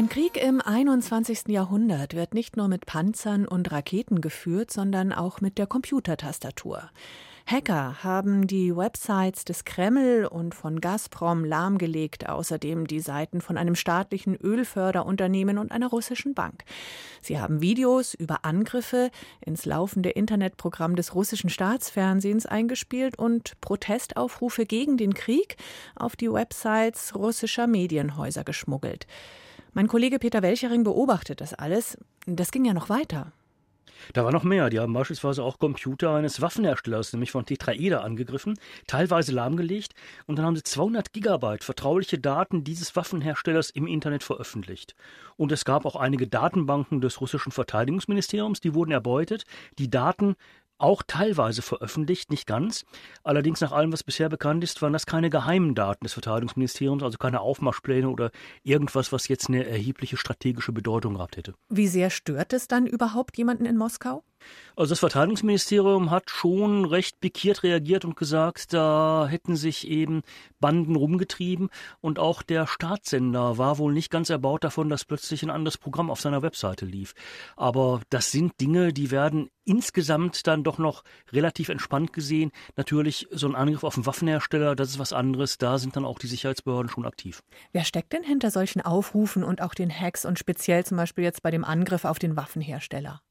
Ein Krieg im 21. Jahrhundert wird nicht nur mit Panzern und Raketen geführt, sondern auch mit der Computertastatur. Hacker haben die Websites des Kreml und von Gazprom lahmgelegt, außerdem die Seiten von einem staatlichen Ölförderunternehmen und einer russischen Bank. Sie haben Videos über Angriffe ins laufende Internetprogramm des russischen Staatsfernsehens eingespielt und Protestaufrufe gegen den Krieg auf die Websites russischer Medienhäuser geschmuggelt. Mein Kollege Peter Welchering beobachtet das alles. Das ging ja noch weiter. Da war noch mehr. Die haben beispielsweise auch Computer eines Waffenherstellers, nämlich von Tetraeder, angegriffen, teilweise lahmgelegt und dann haben sie 200 Gigabyte vertrauliche Daten dieses Waffenherstellers im Internet veröffentlicht. Und es gab auch einige Datenbanken des russischen Verteidigungsministeriums, die wurden erbeutet. Die Daten auch teilweise veröffentlicht, nicht ganz. Allerdings nach allem, was bisher bekannt ist, waren das keine geheimen Daten des Verteidigungsministeriums, also keine Aufmarschpläne oder irgendwas, was jetzt eine erhebliche strategische Bedeutung gehabt hätte. Wie sehr stört es dann überhaupt jemanden in Moskau? Also das Verteidigungsministerium hat schon recht pikiert reagiert und gesagt, da hätten sich eben Banden rumgetrieben und auch der Staatssender war wohl nicht ganz erbaut davon, dass plötzlich ein anderes Programm auf seiner Webseite lief. Aber das sind Dinge, die werden insgesamt dann doch noch relativ entspannt gesehen. Natürlich so ein Angriff auf einen Waffenhersteller, das ist was anderes. Da sind dann auch die Sicherheitsbehörden schon aktiv. Wer steckt denn hinter solchen Aufrufen und auch den Hacks und speziell zum Beispiel jetzt bei dem Angriff auf den Waffenhersteller?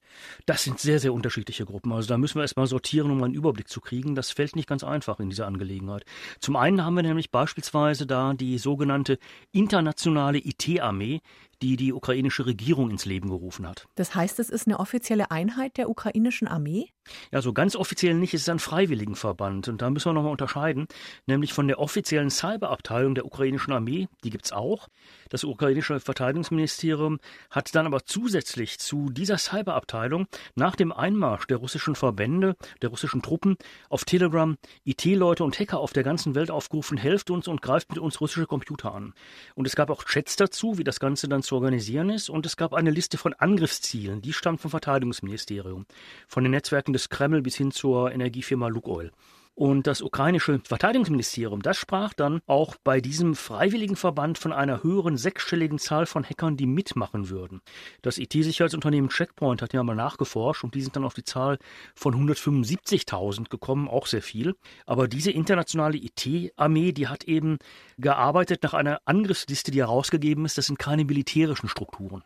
Das sind sehr, sehr unterschiedliche Gruppen. Also da müssen wir erstmal sortieren, um einen Überblick zu kriegen. Das fällt nicht ganz einfach in dieser Angelegenheit. Zum einen haben wir nämlich beispielsweise da die sogenannte internationale IT-Armee, die die ukrainische Regierung ins Leben gerufen hat. Das heißt, es ist eine offizielle Einheit der ukrainischen Armee? Ja, so ganz offiziell nicht. Es ist ein Freiwilligenverband. Und da müssen wir nochmal unterscheiden, nämlich von der offiziellen Cyberabteilung der ukrainischen Armee, die gibt es auch. Das ukrainische Verteidigungsministerium hat dann aber zusätzlich zu dieser Cyberabteilung nach dem Einmarsch der russischen Verbände, der russischen Truppen auf Telegram IT-Leute und Hacker auf der ganzen Welt aufgerufen, helft uns und greift mit uns russische Computer an. Und es gab auch Chats dazu, wie das Ganze dann zu organisieren ist. Und es gab eine Liste von Angriffszielen, die stammt vom Verteidigungsministerium, von den Netzwerken des Kreml bis hin zur Energiefirma Lukoil. Und das ukrainische Verteidigungsministerium, das sprach dann auch bei diesem freiwilligen Verband von einer höheren sechsstelligen Zahl von Hackern, die mitmachen würden. Das IT-Sicherheitsunternehmen Checkpoint hat ja mal nachgeforscht und die sind dann auf die Zahl von 175.000 gekommen, auch sehr viel. Aber diese internationale IT-Armee, die hat eben gearbeitet nach einer Angriffsliste, die herausgegeben ist. Das sind keine militärischen Strukturen.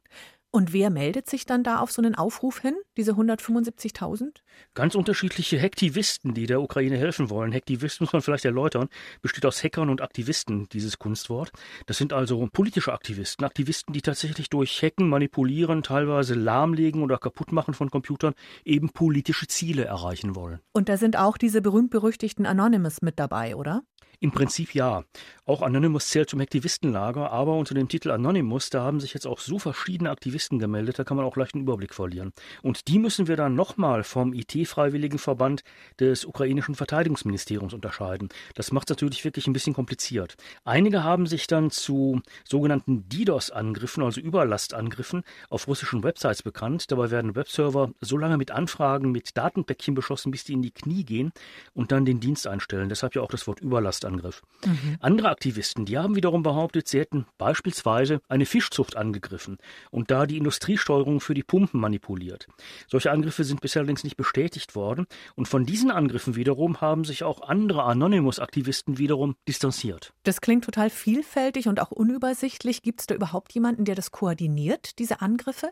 Und wer meldet sich dann da auf so einen Aufruf hin, diese 175.000? Ganz unterschiedliche Hektivisten, die der Ukraine helfen wollen. Hektivist muss man vielleicht erläutern, besteht aus Hackern und Aktivisten, dieses Kunstwort. Das sind also politische Aktivisten, Aktivisten, die tatsächlich durch Hacken, Manipulieren, teilweise lahmlegen oder kaputtmachen von Computern eben politische Ziele erreichen wollen. Und da sind auch diese berühmt-berüchtigten Anonymous mit dabei, oder? Im Prinzip ja. Auch Anonymous zählt zum Aktivistenlager, aber unter dem Titel Anonymous, da haben sich jetzt auch so verschiedene Aktivisten gemeldet, da kann man auch leicht einen Überblick verlieren. Und die müssen wir dann nochmal vom IT-Freiwilligenverband des ukrainischen Verteidigungsministeriums unterscheiden. Das macht es natürlich wirklich ein bisschen kompliziert. Einige haben sich dann zu sogenannten DDoS-Angriffen, also Überlastangriffen auf russischen Websites bekannt. Dabei werden Webserver so lange mit Anfragen, mit Datenpäckchen beschossen, bis die in die Knie gehen und dann den Dienst einstellen. Deshalb ja auch das Wort Überlastangriff. Angriff. Mhm. Andere Aktivisten, die haben wiederum behauptet, sie hätten beispielsweise eine Fischzucht angegriffen und da die Industriesteuerung für die Pumpen manipuliert. Solche Angriffe sind bisher allerdings nicht bestätigt worden und von diesen Angriffen wiederum haben sich auch andere Anonymous-Aktivisten wiederum distanziert. Das klingt total vielfältig und auch unübersichtlich. Gibt es da überhaupt jemanden, der das koordiniert, diese Angriffe?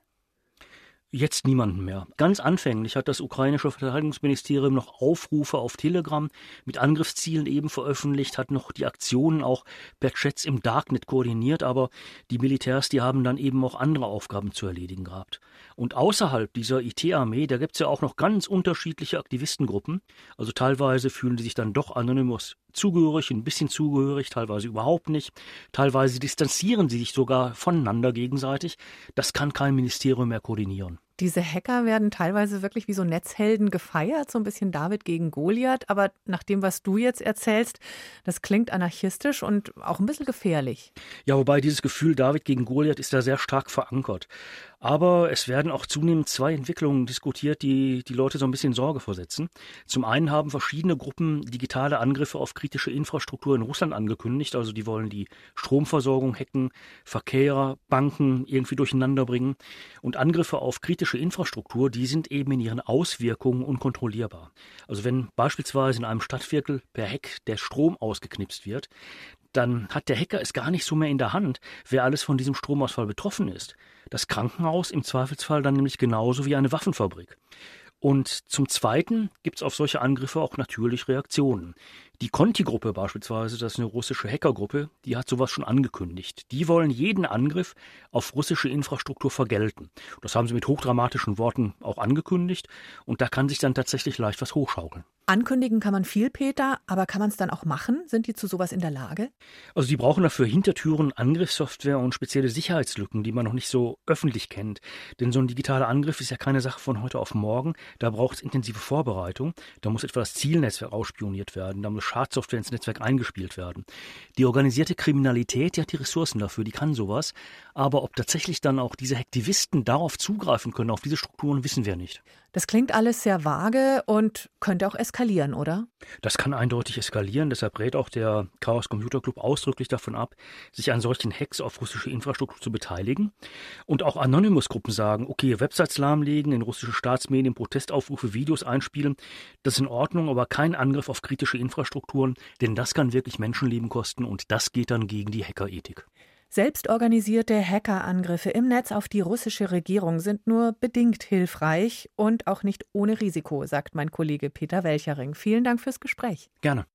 Jetzt niemanden mehr. Ganz anfänglich hat das ukrainische Verteidigungsministerium noch Aufrufe auf Telegram mit Angriffszielen eben veröffentlicht, hat noch die Aktionen auch per Chats im Darknet koordiniert, aber die Militärs, die haben dann eben auch andere Aufgaben zu erledigen gehabt. Und außerhalb dieser IT-Armee, da gibt's ja auch noch ganz unterschiedliche Aktivistengruppen. Also teilweise fühlen die sich dann doch anonymous zugehörig, ein bisschen zugehörig, teilweise überhaupt nicht. Teilweise distanzieren sie sich sogar voneinander gegenseitig. Das kann kein Ministerium mehr koordinieren. Diese Hacker werden teilweise wirklich wie so Netzhelden gefeiert, so ein bisschen David gegen Goliath. Aber nach dem, was du jetzt erzählst, das klingt anarchistisch und auch ein bisschen gefährlich. Ja, wobei dieses Gefühl David gegen Goliath ist da sehr stark verankert. Aber es werden auch zunehmend zwei Entwicklungen diskutiert, die die Leute so ein bisschen Sorge vorsetzen. Zum einen haben verschiedene Gruppen digitale Angriffe auf kritische Infrastruktur in Russland angekündigt. Also die wollen die Stromversorgung hacken, Verkehr, Banken irgendwie durcheinander bringen. Und Angriffe auf kritische Infrastruktur, die sind eben in ihren Auswirkungen unkontrollierbar. Also wenn beispielsweise in einem Stadtviertel per Hack der Strom ausgeknipst wird, dann hat der Hacker es gar nicht so mehr in der Hand, wer alles von diesem Stromausfall betroffen ist. Das Krankenhaus im Zweifelsfall dann nämlich genauso wie eine Waffenfabrik. Und zum Zweiten gibt es auf solche Angriffe auch natürlich Reaktionen. Die Conti-Gruppe beispielsweise, das ist eine russische Hackergruppe, die hat sowas schon angekündigt. Die wollen jeden Angriff auf russische Infrastruktur vergelten. Das haben sie mit hochdramatischen Worten auch angekündigt und da kann sich dann tatsächlich leicht was hochschaukeln. Ankündigen kann man viel, Peter, aber kann man es dann auch machen? Sind die zu sowas in der Lage? Also die brauchen dafür Hintertüren, Angriffssoftware und spezielle Sicherheitslücken, die man noch nicht so öffentlich kennt. Denn so ein digitaler Angriff ist ja keine Sache von heute auf morgen. Da braucht es intensive Vorbereitung. Da muss etwa das Zielnetzwerk ausspioniert werden. Da muss Schadsoftware ins Netzwerk eingespielt werden. Die organisierte Kriminalität, die hat die Ressourcen dafür, die kann sowas. Aber ob tatsächlich dann auch diese Hacktivisten darauf zugreifen können, auf diese Strukturen, wissen wir nicht. Das klingt alles sehr vage und könnte auch eskalieren, oder? Das kann eindeutig eskalieren. Deshalb rät auch der Chaos Computer Club ausdrücklich davon ab, sich an solchen Hacks auf russische Infrastruktur zu beteiligen. Und auch Anonymous-Gruppen sagen, okay, Websites lahmlegen, in russische Staatsmedien Protestaufrufe, Videos einspielen, das ist in Ordnung, aber kein Angriff auf kritische Infrastrukturen, denn das kann wirklich Menschenleben kosten und das geht dann gegen die Hackerethik. Selbstorganisierte Hackerangriffe im Netz auf die russische Regierung sind nur bedingt hilfreich und auch nicht ohne Risiko, sagt mein Kollege Peter Welchering. Vielen Dank fürs Gespräch. Gerne.